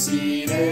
Bendeciré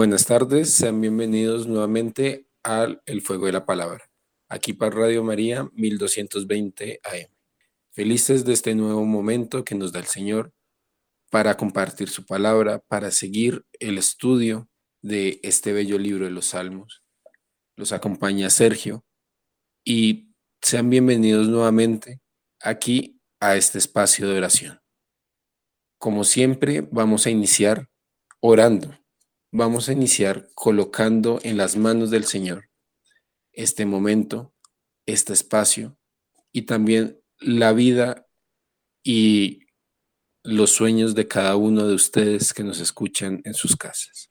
Buenas tardes, sean bienvenidos nuevamente al El Fuego de la Palabra, aquí para Radio María 1220 AM. Felices de este nuevo momento que nos da el Señor para compartir su palabra, para seguir el estudio de este bello libro de los Salmos. Los acompaña Sergio y sean bienvenidos nuevamente aquí a este espacio de oración. Como siempre, vamos a iniciar orando vamos a iniciar colocando en las manos del Señor este momento, este espacio y también la vida y los sueños de cada uno de ustedes que nos escuchan en sus casas.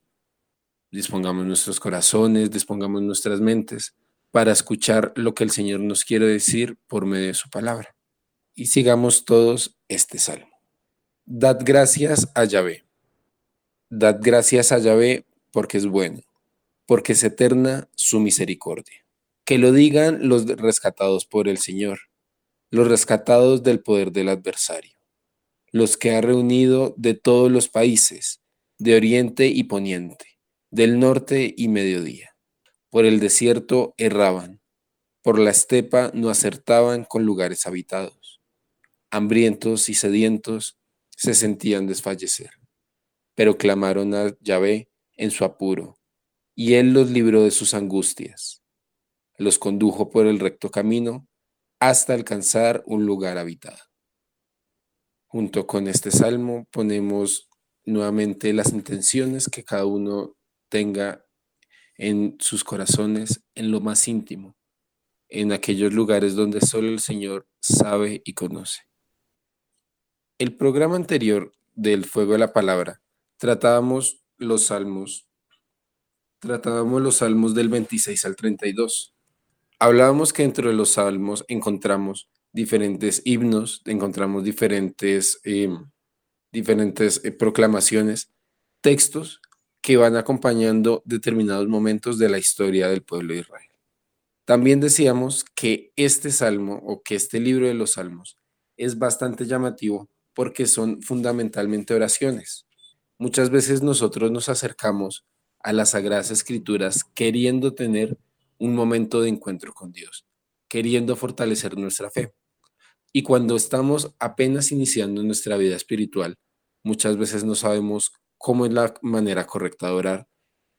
Dispongamos nuestros corazones, dispongamos nuestras mentes para escuchar lo que el Señor nos quiere decir por medio de su palabra. Y sigamos todos este salmo. Dad gracias a Yahvé. Dad gracias a Yahvé porque es bueno, porque es eterna su misericordia. Que lo digan los rescatados por el Señor, los rescatados del poder del adversario, los que ha reunido de todos los países, de oriente y poniente, del norte y mediodía. Por el desierto erraban, por la estepa no acertaban con lugares habitados. Hambrientos y sedientos se sentían desfallecer pero clamaron a Yahvé en su apuro, y él los libró de sus angustias. Los condujo por el recto camino hasta alcanzar un lugar habitado. Junto con este salmo ponemos nuevamente las intenciones que cada uno tenga en sus corazones, en lo más íntimo, en aquellos lugares donde solo el Señor sabe y conoce. El programa anterior del Fuego de la Palabra tratábamos los salmos, tratábamos los salmos del 26 al 32. Hablábamos que dentro de los salmos encontramos diferentes himnos, encontramos diferentes, eh, diferentes eh, proclamaciones, textos que van acompañando determinados momentos de la historia del pueblo de Israel. También decíamos que este salmo o que este libro de los salmos es bastante llamativo porque son fundamentalmente oraciones. Muchas veces nosotros nos acercamos a las sagradas escrituras queriendo tener un momento de encuentro con Dios, queriendo fortalecer nuestra fe. Y cuando estamos apenas iniciando nuestra vida espiritual, muchas veces no sabemos cómo es la manera correcta de orar,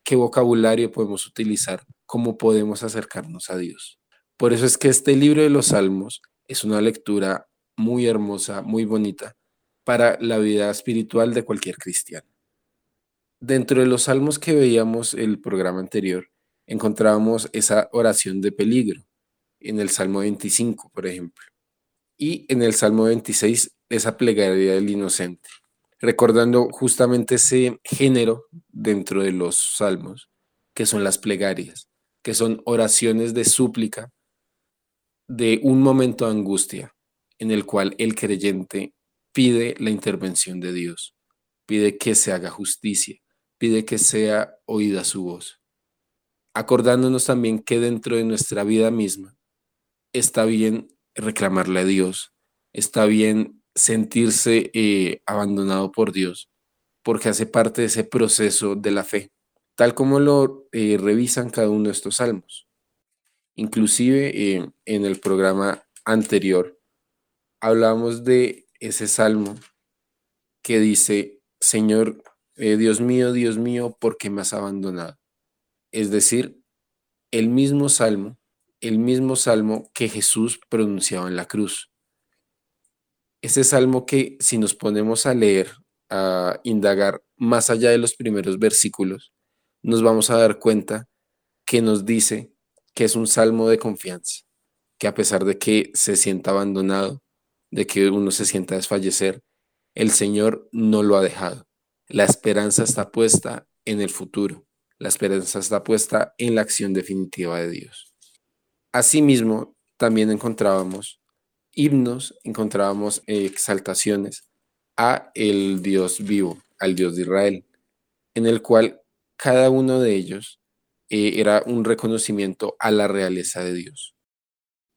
qué vocabulario podemos utilizar, cómo podemos acercarnos a Dios. Por eso es que este libro de los Salmos es una lectura muy hermosa, muy bonita para la vida espiritual de cualquier cristiano. Dentro de los salmos que veíamos el programa anterior, encontrábamos esa oración de peligro en el Salmo 25, por ejemplo, y en el Salmo 26, esa plegaria del inocente, recordando justamente ese género dentro de los salmos, que son las plegarias, que son oraciones de súplica de un momento de angustia en el cual el creyente pide la intervención de Dios, pide que se haga justicia, pide que sea oída su voz. Acordándonos también que dentro de nuestra vida misma está bien reclamarle a Dios, está bien sentirse eh, abandonado por Dios, porque hace parte de ese proceso de la fe, tal como lo eh, revisan cada uno de estos salmos. Inclusive eh, en el programa anterior hablamos de ese salmo que dice, Señor, eh, Dios mío, Dios mío, ¿por qué me has abandonado? Es decir, el mismo salmo, el mismo salmo que Jesús pronunciaba en la cruz. Ese salmo que si nos ponemos a leer, a indagar más allá de los primeros versículos, nos vamos a dar cuenta que nos dice que es un salmo de confianza, que a pesar de que se sienta abandonado, de que uno se sienta desfallecer, el Señor no lo ha dejado. La esperanza está puesta en el futuro. La esperanza está puesta en la acción definitiva de Dios. Asimismo, también encontrábamos himnos, encontrábamos exaltaciones a el Dios vivo, al Dios de Israel, en el cual cada uno de ellos eh, era un reconocimiento a la realeza de Dios.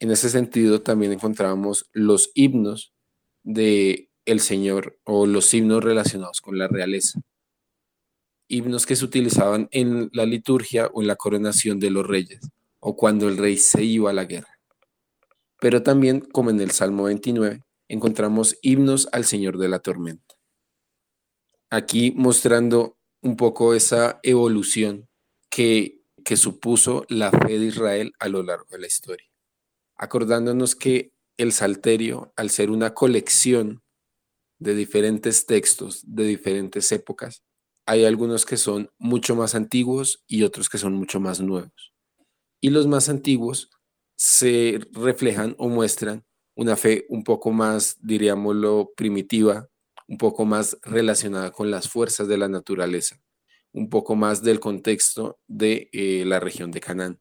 En ese sentido, también encontrábamos los himnos de el Señor o los himnos relacionados con la realeza. Himnos que se utilizaban en la liturgia o en la coronación de los reyes o cuando el rey se iba a la guerra. Pero también, como en el Salmo 29, encontramos himnos al Señor de la tormenta. Aquí mostrando un poco esa evolución que, que supuso la fe de Israel a lo largo de la historia. Acordándonos que el Salterio, al ser una colección de diferentes textos de diferentes épocas. Hay algunos que son mucho más antiguos y otros que son mucho más nuevos. Y los más antiguos se reflejan o muestran una fe un poco más, diríamoslo, primitiva, un poco más relacionada con las fuerzas de la naturaleza, un poco más del contexto de eh, la región de Canaán,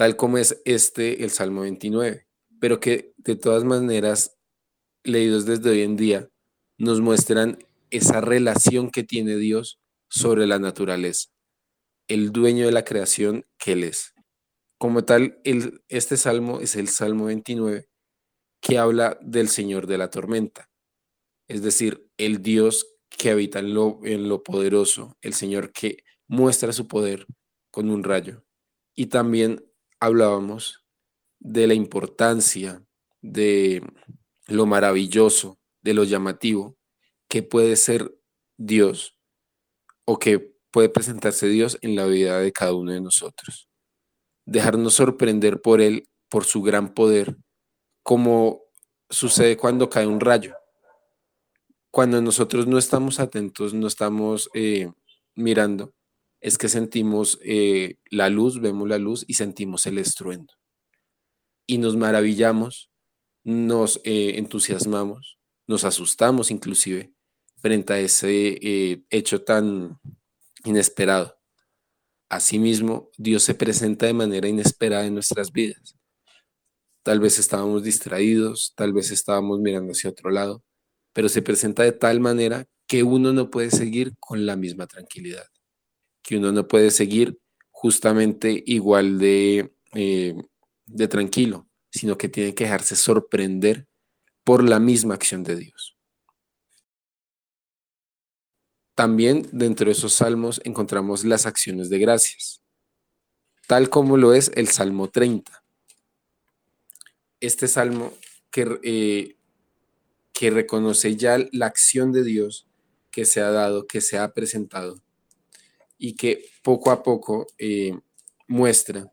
tal como es este el Salmo 29, pero que de todas maneras, leídos desde hoy en día, nos muestran esa relación que tiene Dios sobre la naturaleza, el dueño de la creación que Él es. Como tal, el, este salmo es el Salmo 29 que habla del Señor de la tormenta, es decir, el Dios que habita en lo, en lo poderoso, el Señor que muestra su poder con un rayo. Y también hablábamos de la importancia, de lo maravilloso de lo llamativo que puede ser Dios o que puede presentarse Dios en la vida de cada uno de nosotros. Dejarnos sorprender por Él, por su gran poder, como sucede cuando cae un rayo. Cuando nosotros no estamos atentos, no estamos eh, mirando, es que sentimos eh, la luz, vemos la luz y sentimos el estruendo. Y nos maravillamos, nos eh, entusiasmamos nos asustamos inclusive frente a ese eh, hecho tan inesperado. Asimismo, Dios se presenta de manera inesperada en nuestras vidas. Tal vez estábamos distraídos, tal vez estábamos mirando hacia otro lado, pero se presenta de tal manera que uno no puede seguir con la misma tranquilidad. Que uno no puede seguir justamente igual de, eh, de tranquilo, sino que tiene que dejarse sorprender por la misma acción de Dios. También dentro de esos salmos encontramos las acciones de gracias, tal como lo es el Salmo 30. Este salmo que, eh, que reconoce ya la acción de Dios que se ha dado, que se ha presentado y que poco a poco eh, muestra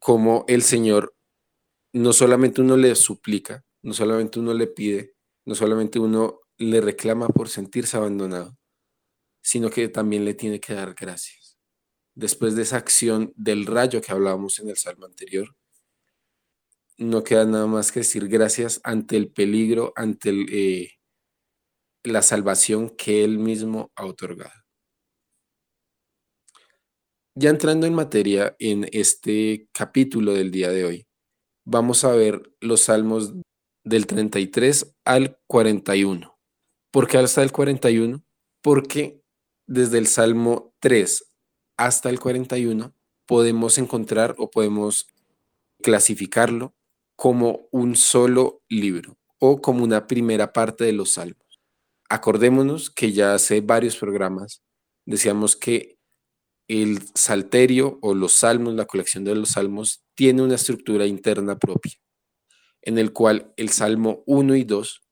cómo el Señor no solamente uno le suplica, no solamente uno le pide, no solamente uno le reclama por sentirse abandonado, sino que también le tiene que dar gracias. Después de esa acción del rayo que hablábamos en el salmo anterior, no queda nada más que decir gracias ante el peligro, ante eh, la salvación que Él mismo ha otorgado. Ya entrando en materia en este capítulo del día de hoy, vamos a ver los salmos del 33 al 41. ¿Por qué hasta el 41? Porque desde el Salmo 3 hasta el 41 podemos encontrar o podemos clasificarlo como un solo libro o como una primera parte de los salmos. Acordémonos que ya hace varios programas decíamos que el salterio o los salmos, la colección de los salmos, tiene una estructura interna propia, en el cual el salmo 1 y 2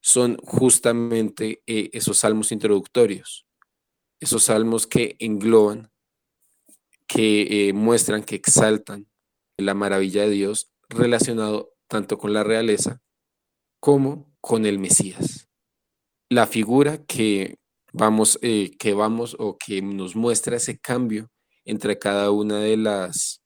son justamente eh, esos salmos introductorios, esos salmos que engloban, que eh, muestran, que exaltan la maravilla de Dios relacionado tanto con la realeza como con el Mesías. La figura que vamos, eh, que vamos o que nos muestra ese cambio entre cada una de las,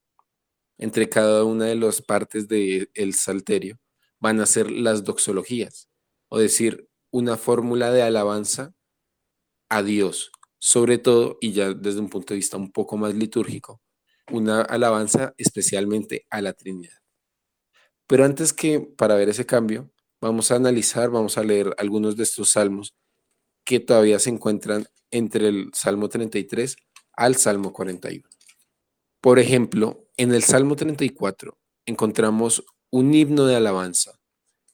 entre cada una de las partes del salterio, van a ser las doxologías, o decir, una fórmula de alabanza a Dios, sobre todo, y ya desde un punto de vista un poco más litúrgico, una alabanza especialmente a la Trinidad. Pero antes que para ver ese cambio, vamos a analizar, vamos a leer algunos de estos salmos que todavía se encuentran entre el Salmo 33 al Salmo 41. Por ejemplo, en el Salmo 34 encontramos un himno de alabanza,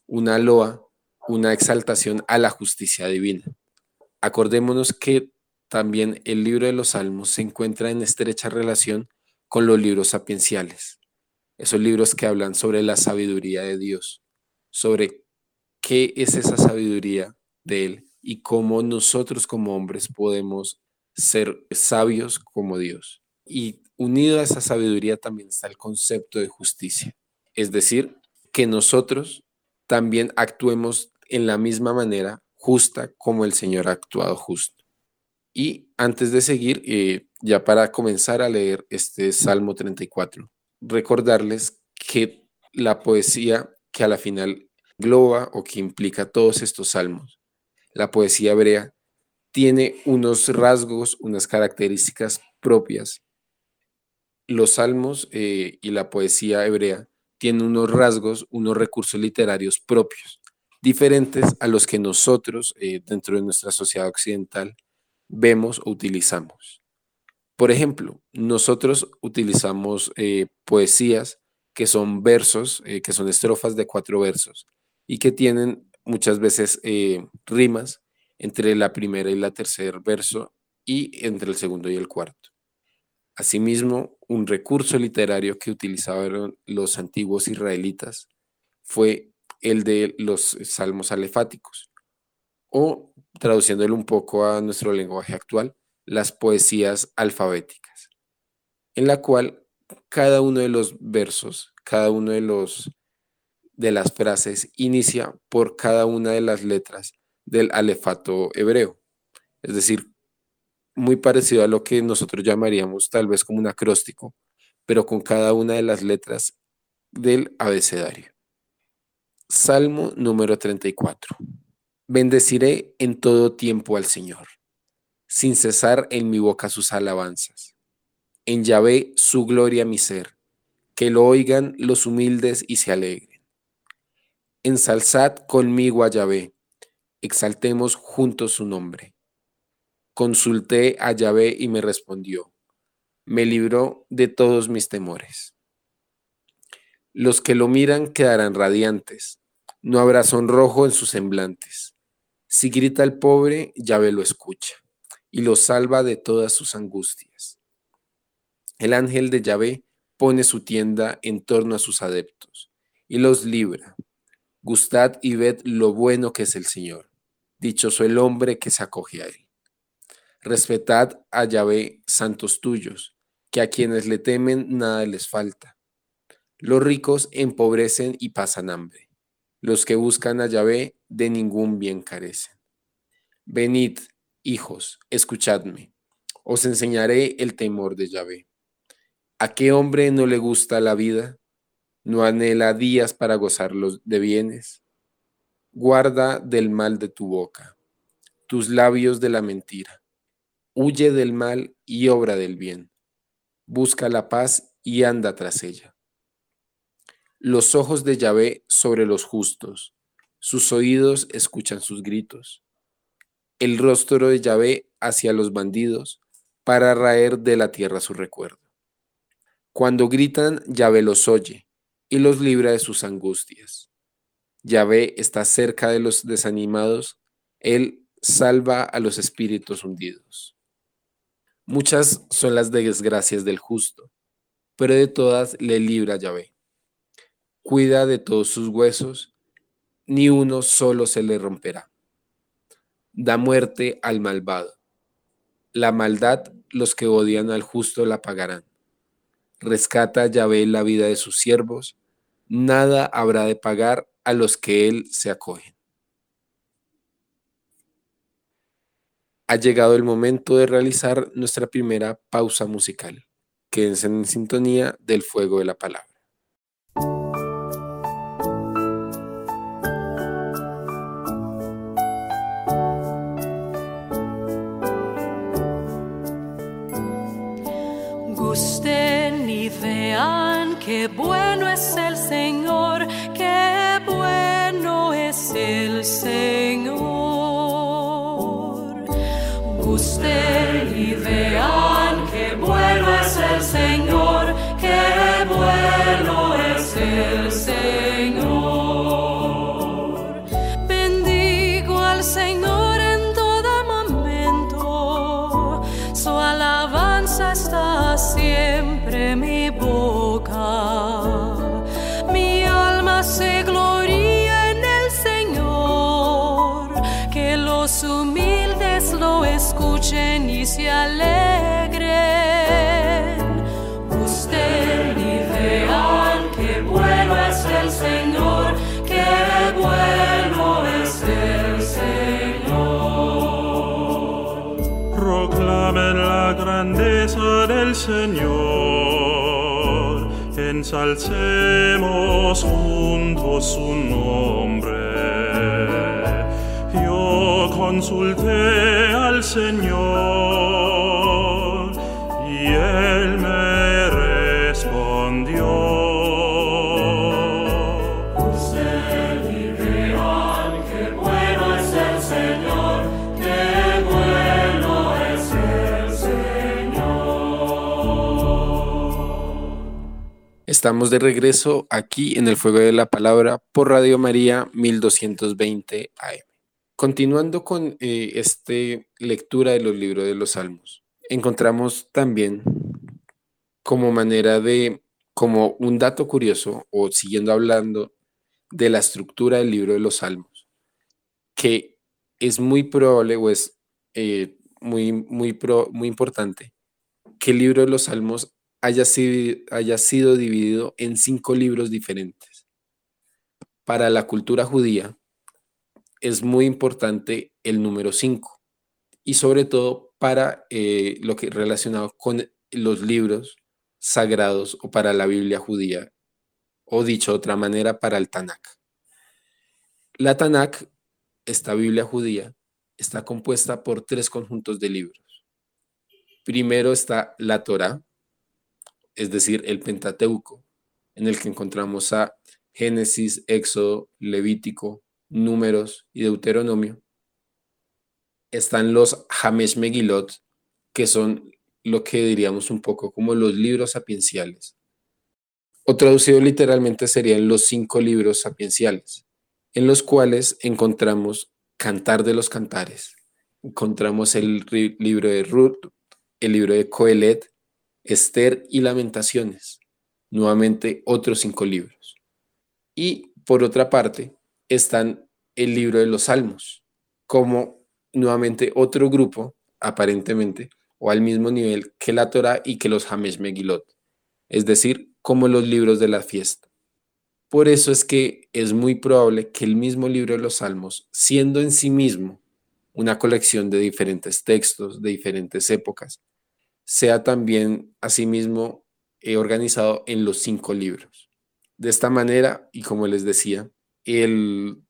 una loa, una exaltación a la justicia divina. Acordémonos que también el libro de los Salmos se encuentra en estrecha relación con los libros sapienciales, esos libros que hablan sobre la sabiduría de Dios, sobre qué es esa sabiduría de Él y cómo nosotros como hombres podemos ser sabios como Dios. Y unido a esa sabiduría también está el concepto de justicia, es decir, que nosotros también actuemos en la misma manera justa como el Señor ha actuado justo. Y antes de seguir, eh, ya para comenzar a leer este Salmo 34, recordarles que la poesía que a la final globa o que implica todos estos salmos la poesía hebrea tiene unos rasgos, unas características propias. Los salmos eh, y la poesía hebrea tienen unos rasgos, unos recursos literarios propios, diferentes a los que nosotros eh, dentro de nuestra sociedad occidental vemos o utilizamos. Por ejemplo, nosotros utilizamos eh, poesías que son versos, que son estrofas de cuatro versos y que tienen muchas veces eh, rimas entre la primera y la tercer verso y entre el segundo y el cuarto. Asimismo, un recurso literario que utilizaban los antiguos israelitas fue el de los salmos alefáticos, o traduciéndolo un poco a nuestro lenguaje actual, las poesías alfabéticas, en la cual cada uno de los versos, cada uno de los de las frases inicia por cada una de las letras del alefato hebreo. Es decir, muy parecido a lo que nosotros llamaríamos tal vez como un acróstico, pero con cada una de las letras del abecedario. Salmo número 34. Bendeciré en todo tiempo al Señor, sin cesar en mi boca sus alabanzas. En Yahvé su gloria mi ser, que lo oigan los humildes y se alegren. Ensalzad conmigo a Yahvé, exaltemos juntos su nombre. Consulté a Yahvé y me respondió. Me libró de todos mis temores. Los que lo miran quedarán radiantes. No habrá sonrojo en sus semblantes. Si grita el pobre, Yahvé lo escucha y lo salva de todas sus angustias. El ángel de Yahvé pone su tienda en torno a sus adeptos y los libra. Gustad y ved lo bueno que es el Señor. Dichoso el hombre que se acoge a él. Respetad a Yahvé, santos tuyos, que a quienes le temen nada les falta. Los ricos empobrecen y pasan hambre. Los que buscan a Yahvé de ningún bien carecen. Venid, hijos, escuchadme. Os enseñaré el temor de Yahvé. ¿A qué hombre no le gusta la vida? ¿No anhela días para gozarlos de bienes? Guarda del mal de tu boca, tus labios de la mentira. Huye del mal y obra del bien. Busca la paz y anda tras ella. Los ojos de Yahvé sobre los justos, sus oídos escuchan sus gritos. El rostro de Yahvé hacia los bandidos, para raer de la tierra su recuerdo. Cuando gritan, Yahvé los oye y los libra de sus angustias. Yahvé está cerca de los desanimados, Él salva a los espíritus hundidos. Muchas son las desgracias del justo, pero de todas le libra Yahvé. Cuida de todos sus huesos, ni uno solo se le romperá. Da muerte al malvado. La maldad los que odian al justo la pagarán. Rescata Yahvé la vida de sus siervos, nada habrá de pagar a los que él se acogen. Ha llegado el momento de realizar nuestra primera pausa musical. Quédense en sintonía del fuego de la palabra. Qué bueno es el Señor, qué bueno es el Señor. Gusten y vean qué bueno es el Señor, qué bueno grandeza del Señor, ensalcemos juntos su nombre. Yo consulté al Señor y Él me Estamos de regreso aquí en el Fuego de la Palabra por Radio María 1220 AM. Continuando con eh, esta lectura de los libros de los Salmos, encontramos también como manera de, como un dato curioso, o siguiendo hablando de la estructura del libro de los Salmos, que es muy probable o es eh, muy, muy, muy importante que el libro de los Salmos haya sido, haya sido dividido en cinco libros diferentes. Para la cultura judía es muy importante el número cinco y sobre todo para eh, lo que relacionado con los libros sagrados o para la Biblia judía o dicho de otra manera para el Tanakh. La Tanakh, esta Biblia judía, está compuesta por tres conjuntos de libros. Primero está la Torá, es decir, el Pentateuco, en el que encontramos a Génesis, Éxodo, Levítico, Números y Deuteronomio. están los Hamesh Megilot, que son lo que diríamos un poco como los libros sapienciales. O traducido literalmente serían los cinco libros sapienciales, en los cuales encontramos Cantar de los Cantares, encontramos el libro de Ruth, el libro de Coelet, Esther y Lamentaciones, nuevamente otros cinco libros. Y por otra parte están el libro de los Salmos, como nuevamente otro grupo, aparentemente, o al mismo nivel que la Torah y que los Hamesh Megilot, es decir, como los libros de la fiesta. Por eso es que es muy probable que el mismo libro de los Salmos, siendo en sí mismo una colección de diferentes textos de diferentes épocas, sea también asimismo eh, organizado en los cinco libros. De esta manera, y como les decía, el,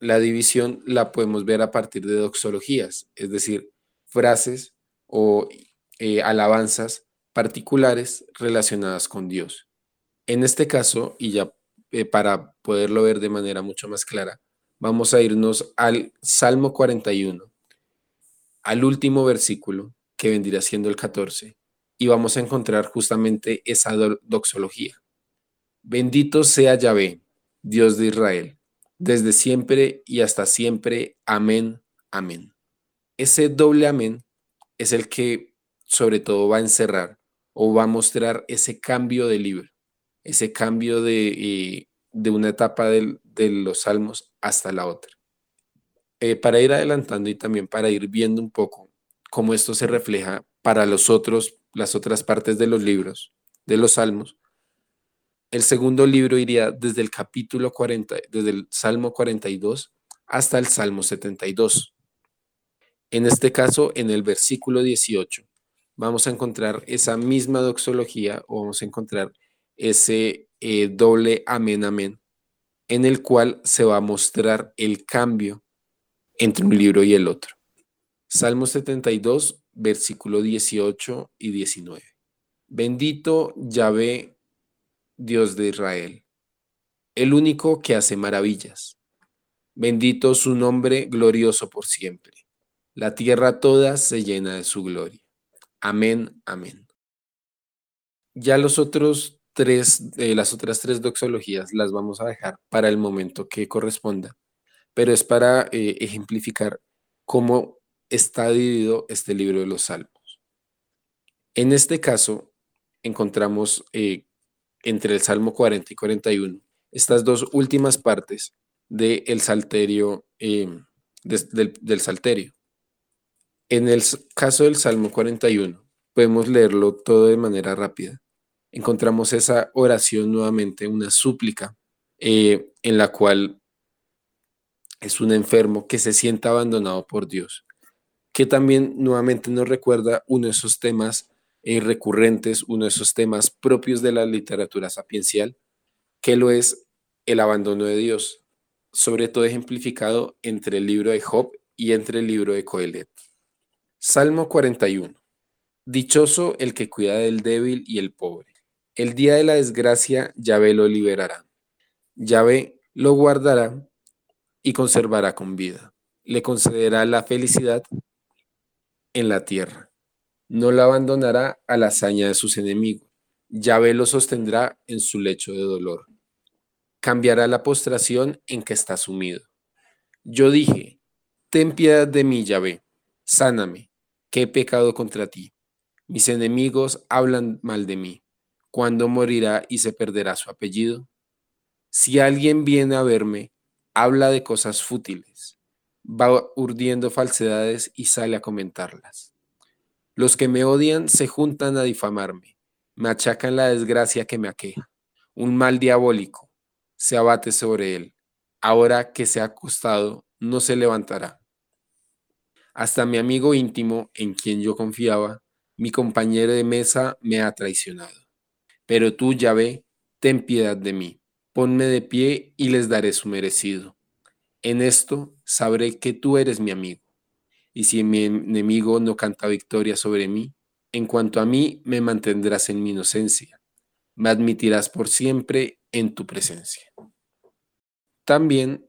la división la podemos ver a partir de doxologías, es decir, frases o eh, alabanzas particulares relacionadas con Dios. En este caso, y ya eh, para poderlo ver de manera mucho más clara, vamos a irnos al Salmo 41, al último versículo, que vendría siendo el 14, y vamos a encontrar justamente esa doxología. Bendito sea Yahvé, Dios de Israel, desde siempre y hasta siempre. Amén, amén. Ese doble amén es el que sobre todo va a encerrar o va a mostrar ese cambio de libro ese cambio de, eh, de una etapa de los salmos hasta la otra. Eh, para ir adelantando y también para ir viendo un poco cómo esto se refleja para los otros, las otras partes de los libros, de los salmos, el segundo libro iría desde el capítulo 40, desde el Salmo 42 hasta el Salmo 72. En este caso, en el versículo 18, vamos a encontrar esa misma doxología o vamos a encontrar ese eh, doble amén, amén, en el cual se va a mostrar el cambio entre un libro y el otro. Salmo 72, versículo 18 y 19. Bendito Yahvé, Dios de Israel, el único que hace maravillas. Bendito su nombre glorioso por siempre. La tierra toda se llena de su gloria. Amén, amén. Ya los otros tres, de las otras tres doxologías las vamos a dejar para el momento que corresponda, pero es para eh, ejemplificar cómo está dividido este libro de los salmos. En este caso, encontramos eh, entre el Salmo 40 y 41 estas dos últimas partes del salterio, em, del, del salterio. En el caso del Salmo 41, podemos leerlo todo de manera rápida encontramos esa oración nuevamente, una súplica, eh, en la cual es un enfermo que se sienta abandonado por Dios, que también nuevamente nos recuerda uno de esos temas eh, recurrentes, uno de esos temas propios de la literatura sapiencial, que lo es el abandono de Dios, sobre todo ejemplificado entre el libro de Job y entre el libro de Coelet. Salmo 41. Dichoso el que cuida del débil y el pobre el día de la desgracia, Yahvé lo liberará. Yahvé lo guardará y conservará con vida. Le concederá la felicidad en la tierra. No la abandonará a la hazaña de sus enemigos. Yahvé lo sostendrá en su lecho de dolor. Cambiará la postración en que está sumido. Yo dije, ten piedad de mí, Yahvé, sáname, que he pecado contra ti. Mis enemigos hablan mal de mí ¿Cuándo morirá y se perderá su apellido? Si alguien viene a verme, habla de cosas fútiles, va urdiendo falsedades y sale a comentarlas. Los que me odian se juntan a difamarme, me achacan la desgracia que me aqueja. Un mal diabólico se abate sobre él. Ahora que se ha acostado, no se levantará. Hasta mi amigo íntimo, en quien yo confiaba, mi compañero de mesa, me ha traicionado. Pero tú, Yahvé, ten piedad de mí, ponme de pie y les daré su merecido. En esto sabré que tú eres mi amigo. Y si mi enemigo no canta victoria sobre mí, en cuanto a mí me mantendrás en mi inocencia, me admitirás por siempre en tu presencia. También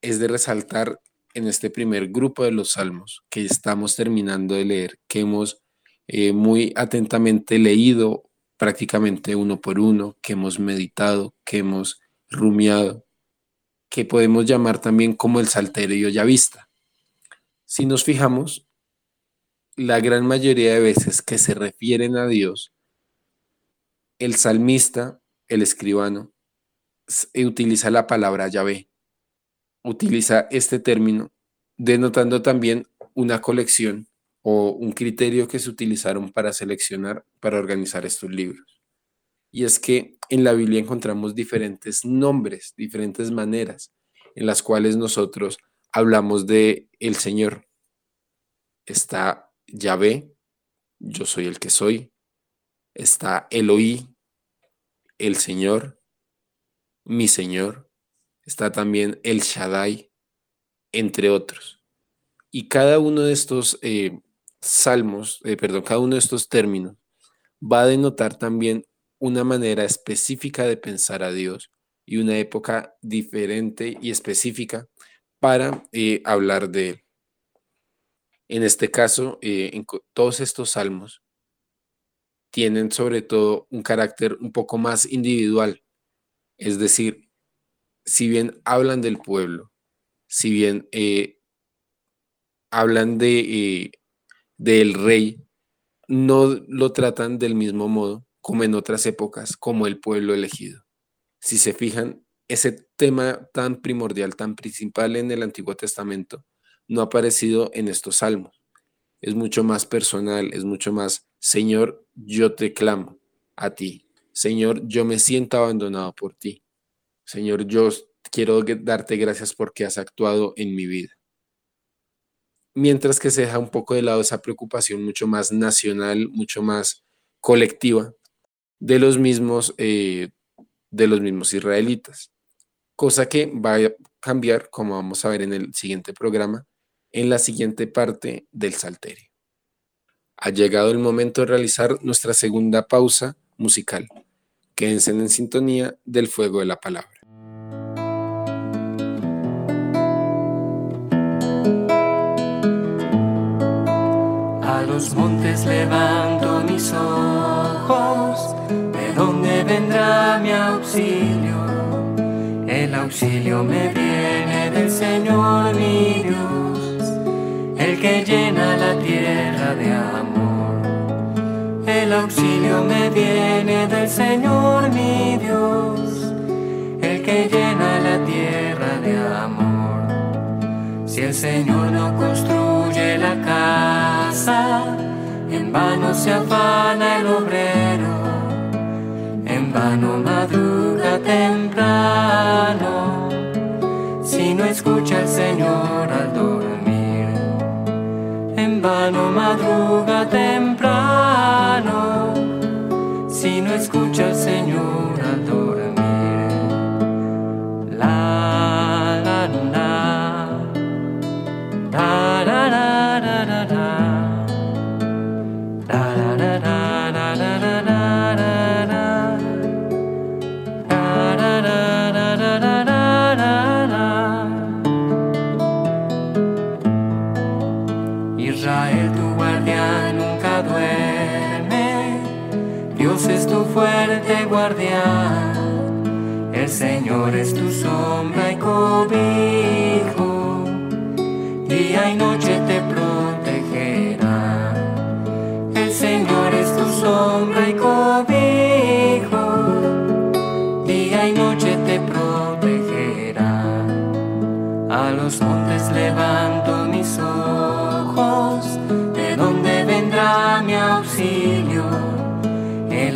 es de resaltar en este primer grupo de los salmos que estamos terminando de leer, que hemos eh, muy atentamente leído prácticamente uno por uno, que hemos meditado, que hemos rumiado, que podemos llamar también como el salterio ya vista. Si nos fijamos, la gran mayoría de veces que se refieren a Dios, el salmista, el escribano, utiliza la palabra Yahvé, utiliza este término, denotando también una colección o un criterio que se utilizaron para seleccionar, para organizar estos libros. Y es que en la Biblia encontramos diferentes nombres, diferentes maneras en las cuales nosotros hablamos de el Señor. Está Yahvé, yo soy el que soy. Está Eloí, el Señor, mi Señor. Está también el Shaddai, entre otros. Y cada uno de estos eh, salmos, eh, perdón, cada uno de estos términos va a denotar también una manera específica de pensar a Dios y una época diferente y específica para eh, hablar de Él. En este caso, eh, en todos estos salmos tienen sobre todo un carácter un poco más individual, es decir, si bien hablan del pueblo, si bien hablan de del rey no lo tratan del mismo modo como en otras épocas, como el pueblo elegido. Si se fijan, ese tema tan primordial, tan principal en el Antiguo Testamento, no ha aparecido en estos salmos. Es mucho más personal, es mucho más, Señor, yo te clamo a ti. Señor, yo me siento abandonado por ti. Señor, yo quiero darte gracias porque has actuado en mi vida mientras que se deja un poco de lado esa preocupación mucho más nacional, mucho más colectiva de los mismos, eh, de los mismos israelitas, cosa que va a cambiar, como vamos a ver en el siguiente programa, en la siguiente parte del Salterio. Ha llegado el momento de realizar nuestra segunda pausa musical. Quédense en sintonía del fuego de la palabra. Los montes levanto mis ojos, ¿de dónde vendrá mi auxilio? El auxilio me viene del Señor mi Dios, el que llena la tierra de amor. El auxilio me viene del Señor mi Dios, el que llena la tierra de amor. Si el Señor no construye la casa, vano se afana el obrero, en vano madruga temprano, si no escucha el Señor al dormir. En vano madruga temprano, si no escucha el Señor Señor es tu sombra y cobijo, día y noche te protegerá. El Señor es tu sombra y cobijo, día y noche te protegerá. A los montes levanto mis ojos, ¿de dónde vendrá mi auxilio?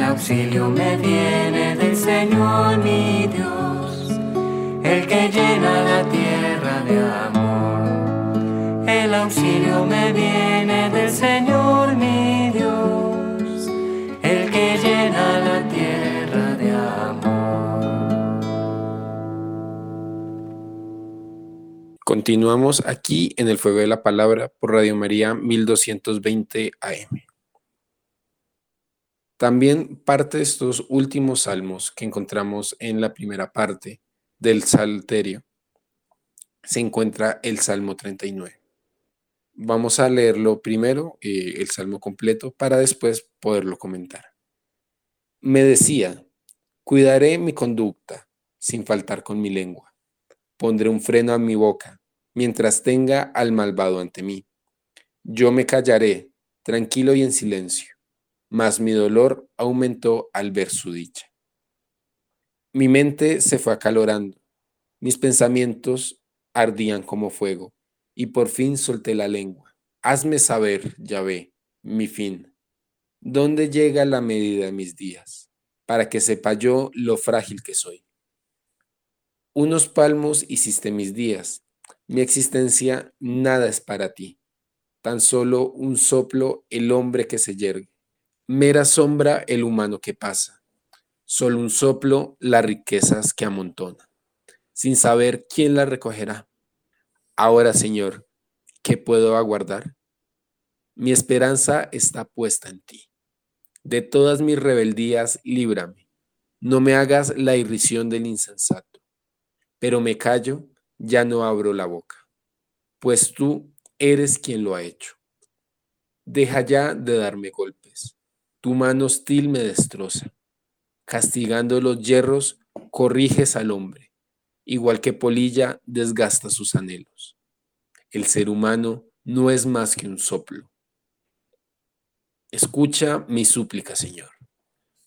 auxilio me viene del Señor mi Dios, el que llena la tierra de amor. El auxilio me viene del Señor mi Dios, el que llena la tierra de amor. Continuamos aquí en el Fuego de la Palabra por Radio María 1220 AM. También parte de estos últimos salmos que encontramos en la primera parte del Salterio se encuentra el Salmo 39. Vamos a leerlo primero, eh, el Salmo completo, para después poderlo comentar. Me decía, cuidaré mi conducta sin faltar con mi lengua. Pondré un freno a mi boca mientras tenga al malvado ante mí. Yo me callaré, tranquilo y en silencio, mas mi dolor aumentó al ver su dicha. Mi mente se fue acalorando, mis pensamientos ardían como fuego y por fin solté la lengua. Hazme saber, Yahvé, mi fin. ¿Dónde llega la medida de mis días? Para que sepa yo lo frágil que soy. Unos palmos hiciste mis días. Mi existencia nada es para ti. Tan solo un soplo el hombre que se yergue. Mera sombra el humano que pasa. Solo un soplo las riquezas que amontona. Sin saber quién la recogerá Ahora, Señor, ¿qué puedo aguardar? Mi esperanza está puesta en ti. De todas mis rebeldías, líbrame. No me hagas la irrisión del insensato. Pero me callo, ya no abro la boca, pues tú eres quien lo ha hecho. Deja ya de darme golpes. Tu mano hostil me destroza. Castigando los hierros, corriges al hombre igual que polilla desgasta sus anhelos. El ser humano no es más que un soplo. Escucha mi súplica, Señor.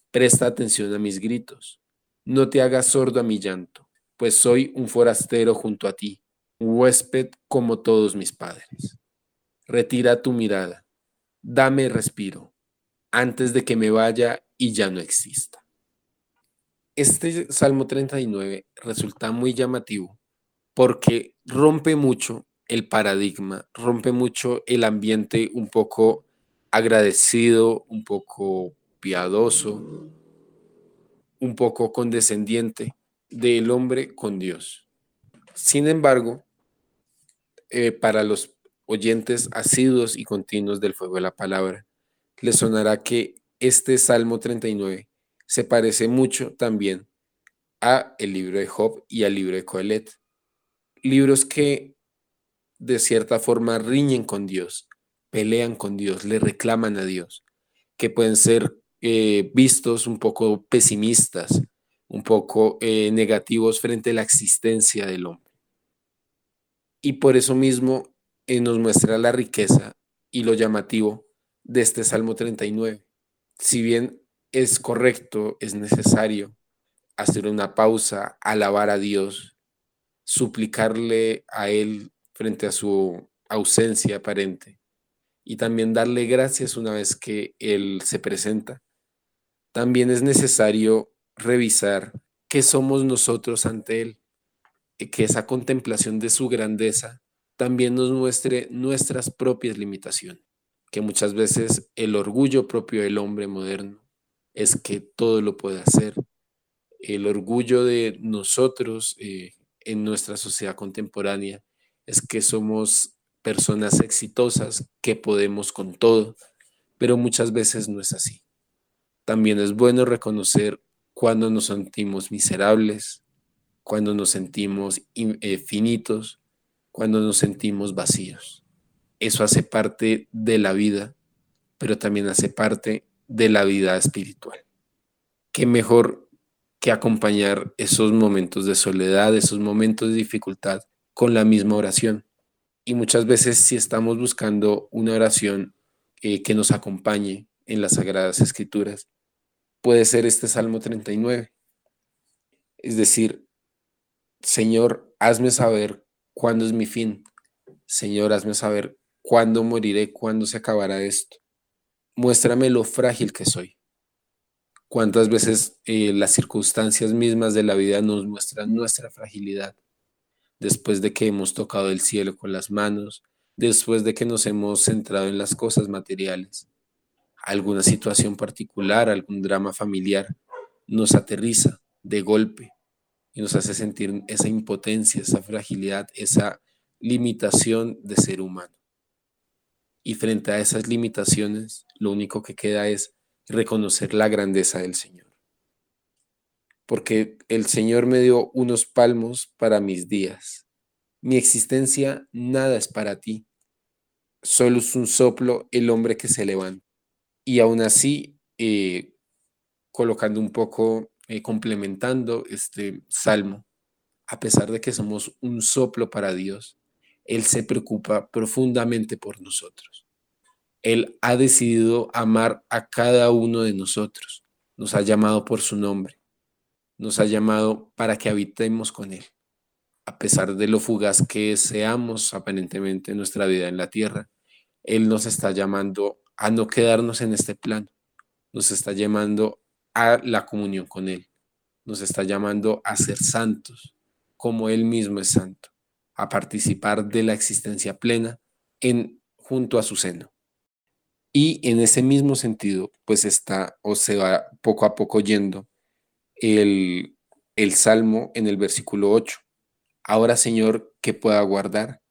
Presta atención a mis gritos. No te hagas sordo a mi llanto, pues soy un forastero junto a ti, huésped como todos mis padres. Retira tu mirada, dame respiro, antes de que me vaya y ya no exista. Este Salmo 39 resulta muy llamativo porque rompe mucho el paradigma, rompe mucho el ambiente un poco agradecido, un poco piadoso, un poco condescendiente del hombre con Dios. Sin embargo, eh, para los oyentes asiduos y continuos del fuego de la palabra, les sonará que este Salmo 39 se parece mucho también a el libro de Job y al libro de Coelet. Libros que de cierta forma riñen con Dios, pelean con Dios, le reclaman a Dios, que pueden ser eh, vistos un poco pesimistas, un poco eh, negativos frente a la existencia del hombre. Y por eso mismo eh, nos muestra la riqueza y lo llamativo de este Salmo 39. Si bien es correcto, es necesario hacer una pausa, alabar a Dios, suplicarle a Él frente a su ausencia aparente y también darle gracias una vez que Él se presenta. También es necesario revisar qué somos nosotros ante Él, que esa contemplación de su grandeza también nos muestre nuestras propias limitaciones, que muchas veces el orgullo propio del hombre moderno es que todo lo puede hacer. El orgullo de nosotros eh, en nuestra sociedad contemporánea es que somos personas exitosas, que podemos con todo, pero muchas veces no es así. También es bueno reconocer cuando nos sentimos miserables, cuando nos sentimos eh, finitos, cuando nos sentimos vacíos. Eso hace parte de la vida, pero también hace parte de la vida espiritual. Qué mejor que acompañar esos momentos de soledad, esos momentos de dificultad con la misma oración. Y muchas veces si estamos buscando una oración eh, que nos acompañe en las Sagradas Escrituras, puede ser este Salmo 39. Es decir, Señor, hazme saber cuándo es mi fin. Señor, hazme saber cuándo moriré, cuándo se acabará esto muéstrame lo frágil que soy. Cuántas veces eh, las circunstancias mismas de la vida nos muestran nuestra fragilidad. Después de que hemos tocado el cielo con las manos, después de que nos hemos centrado en las cosas materiales, alguna situación particular, algún drama familiar, nos aterriza de golpe y nos hace sentir esa impotencia, esa fragilidad, esa limitación de ser humano. Y frente a esas limitaciones, lo único que queda es reconocer la grandeza del Señor. Porque el Señor me dio unos palmos para mis días. Mi existencia nada es para ti. Solo es un soplo el hombre que se levanta. Y aún así, eh, colocando un poco, eh, complementando este salmo, a pesar de que somos un soplo para Dios, Él se preocupa profundamente por nosotros. Él ha decidido amar a cada uno de nosotros. Nos ha llamado por su nombre. Nos ha llamado para que habitemos con Él. A pesar de lo fugaz que seamos aparentemente en nuestra vida en la tierra, Él nos está llamando a no quedarnos en este plano. Nos está llamando a la comunión con Él. Nos está llamando a ser santos, como Él mismo es santo, a participar de la existencia plena en, junto a su seno. Y en ese mismo sentido, pues está o se va poco a poco yendo el, el Salmo en el versículo 8. Ahora, Señor, ¿qué pueda guardar?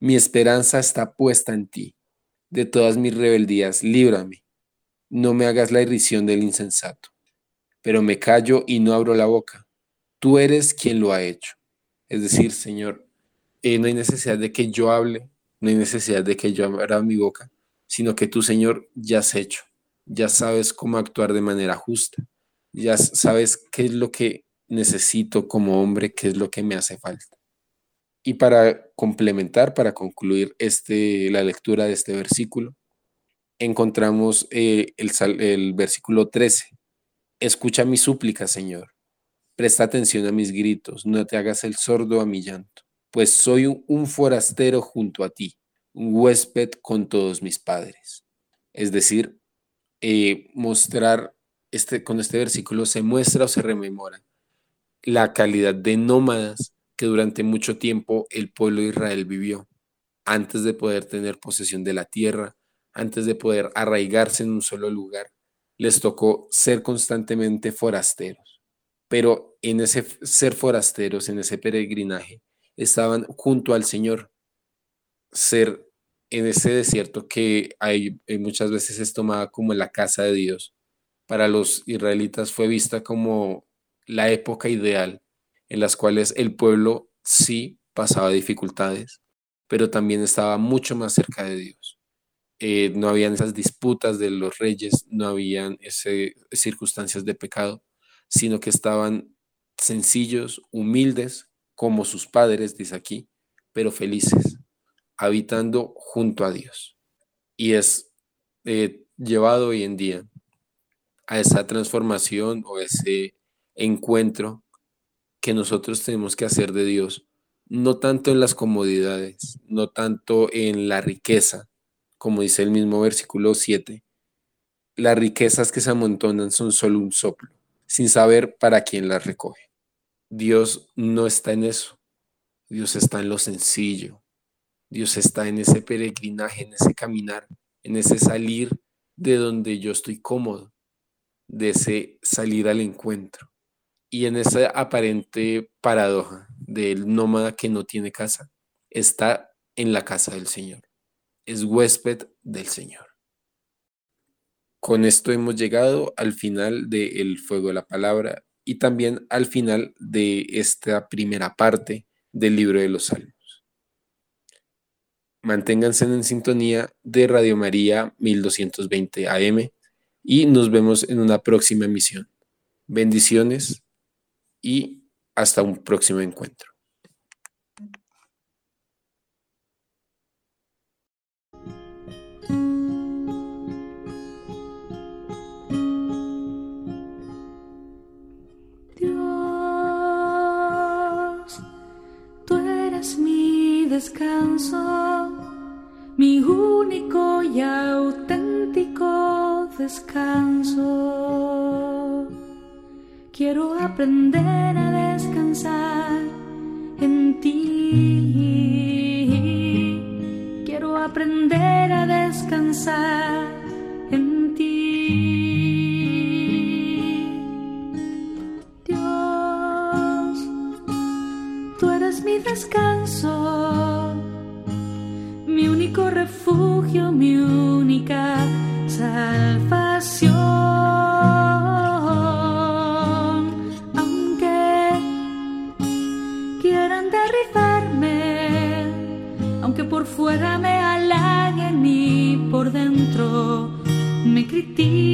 Mi esperanza está puesta en ti. De todas mis rebeldías, líbrame. No me hagas la irrisión del insensato. Pero me callo y no abro la boca. Tú eres quien lo ha hecho. Es decir, Señor, no hay necesidad de que yo hable, no hay necesidad de que yo abra mi boca, sino que tú, Señor, ya has hecho, ya sabes cómo actuar de manera justa, ya sabes qué es lo que necesito como hombre, qué es lo que me hace falta. Y para complementar, para concluir este, la lectura de este versículo, encontramos eh, el, el versículo 13. Escucha mi súplica, Señor. Presta atención a mis gritos, no te hagas el sordo a mi llanto, pues soy un forastero junto a ti un huésped con todos mis padres. Es decir, eh, mostrar, este, con este versículo se muestra o se rememora la calidad de nómadas que durante mucho tiempo el pueblo de Israel vivió, antes de poder tener posesión de la tierra, antes de poder arraigarse en un solo lugar. Les tocó ser constantemente forasteros, pero en ese ser forasteros, en ese peregrinaje, estaban junto al Señor, ser en ese desierto que hay, eh, muchas veces es tomada como la casa de Dios. Para los israelitas fue vista como la época ideal en las cuales el pueblo sí pasaba dificultades, pero también estaba mucho más cerca de Dios. Eh, no habían esas disputas de los reyes, no habían ese, circunstancias de pecado, sino que estaban sencillos, humildes, como sus padres, dice aquí, pero felices habitando junto a Dios. Y es eh, llevado hoy en día a esa transformación o ese encuentro que nosotros tenemos que hacer de Dios, no tanto en las comodidades, no tanto en la riqueza, como dice el mismo versículo 7. Las riquezas que se amontonan son solo un soplo, sin saber para quién las recoge. Dios no está en eso. Dios está en lo sencillo, Dios está en ese peregrinaje, en ese caminar, en ese salir de donde yo estoy cómodo, de ese salir al encuentro. Y en esa aparente paradoja del nómada que no tiene casa, está en la casa del Señor. Es huésped del Señor. Con esto hemos llegado al final del fuego de la palabra y también al final de esta primera parte del libro de los salmos. Manténganse en sintonía de Radio María 1220 AM y nos vemos en una próxima emisión. Bendiciones y hasta un próximo encuentro. Descanso mi único y auténtico descanso. Quiero aprender a descansar en ti. Quiero aprender a descansar en ti. Dios, tú eres mi descanso refugio, mi única salvación. Aunque quieran derribarme, aunque por fuera me halaguen y por dentro me critiquen.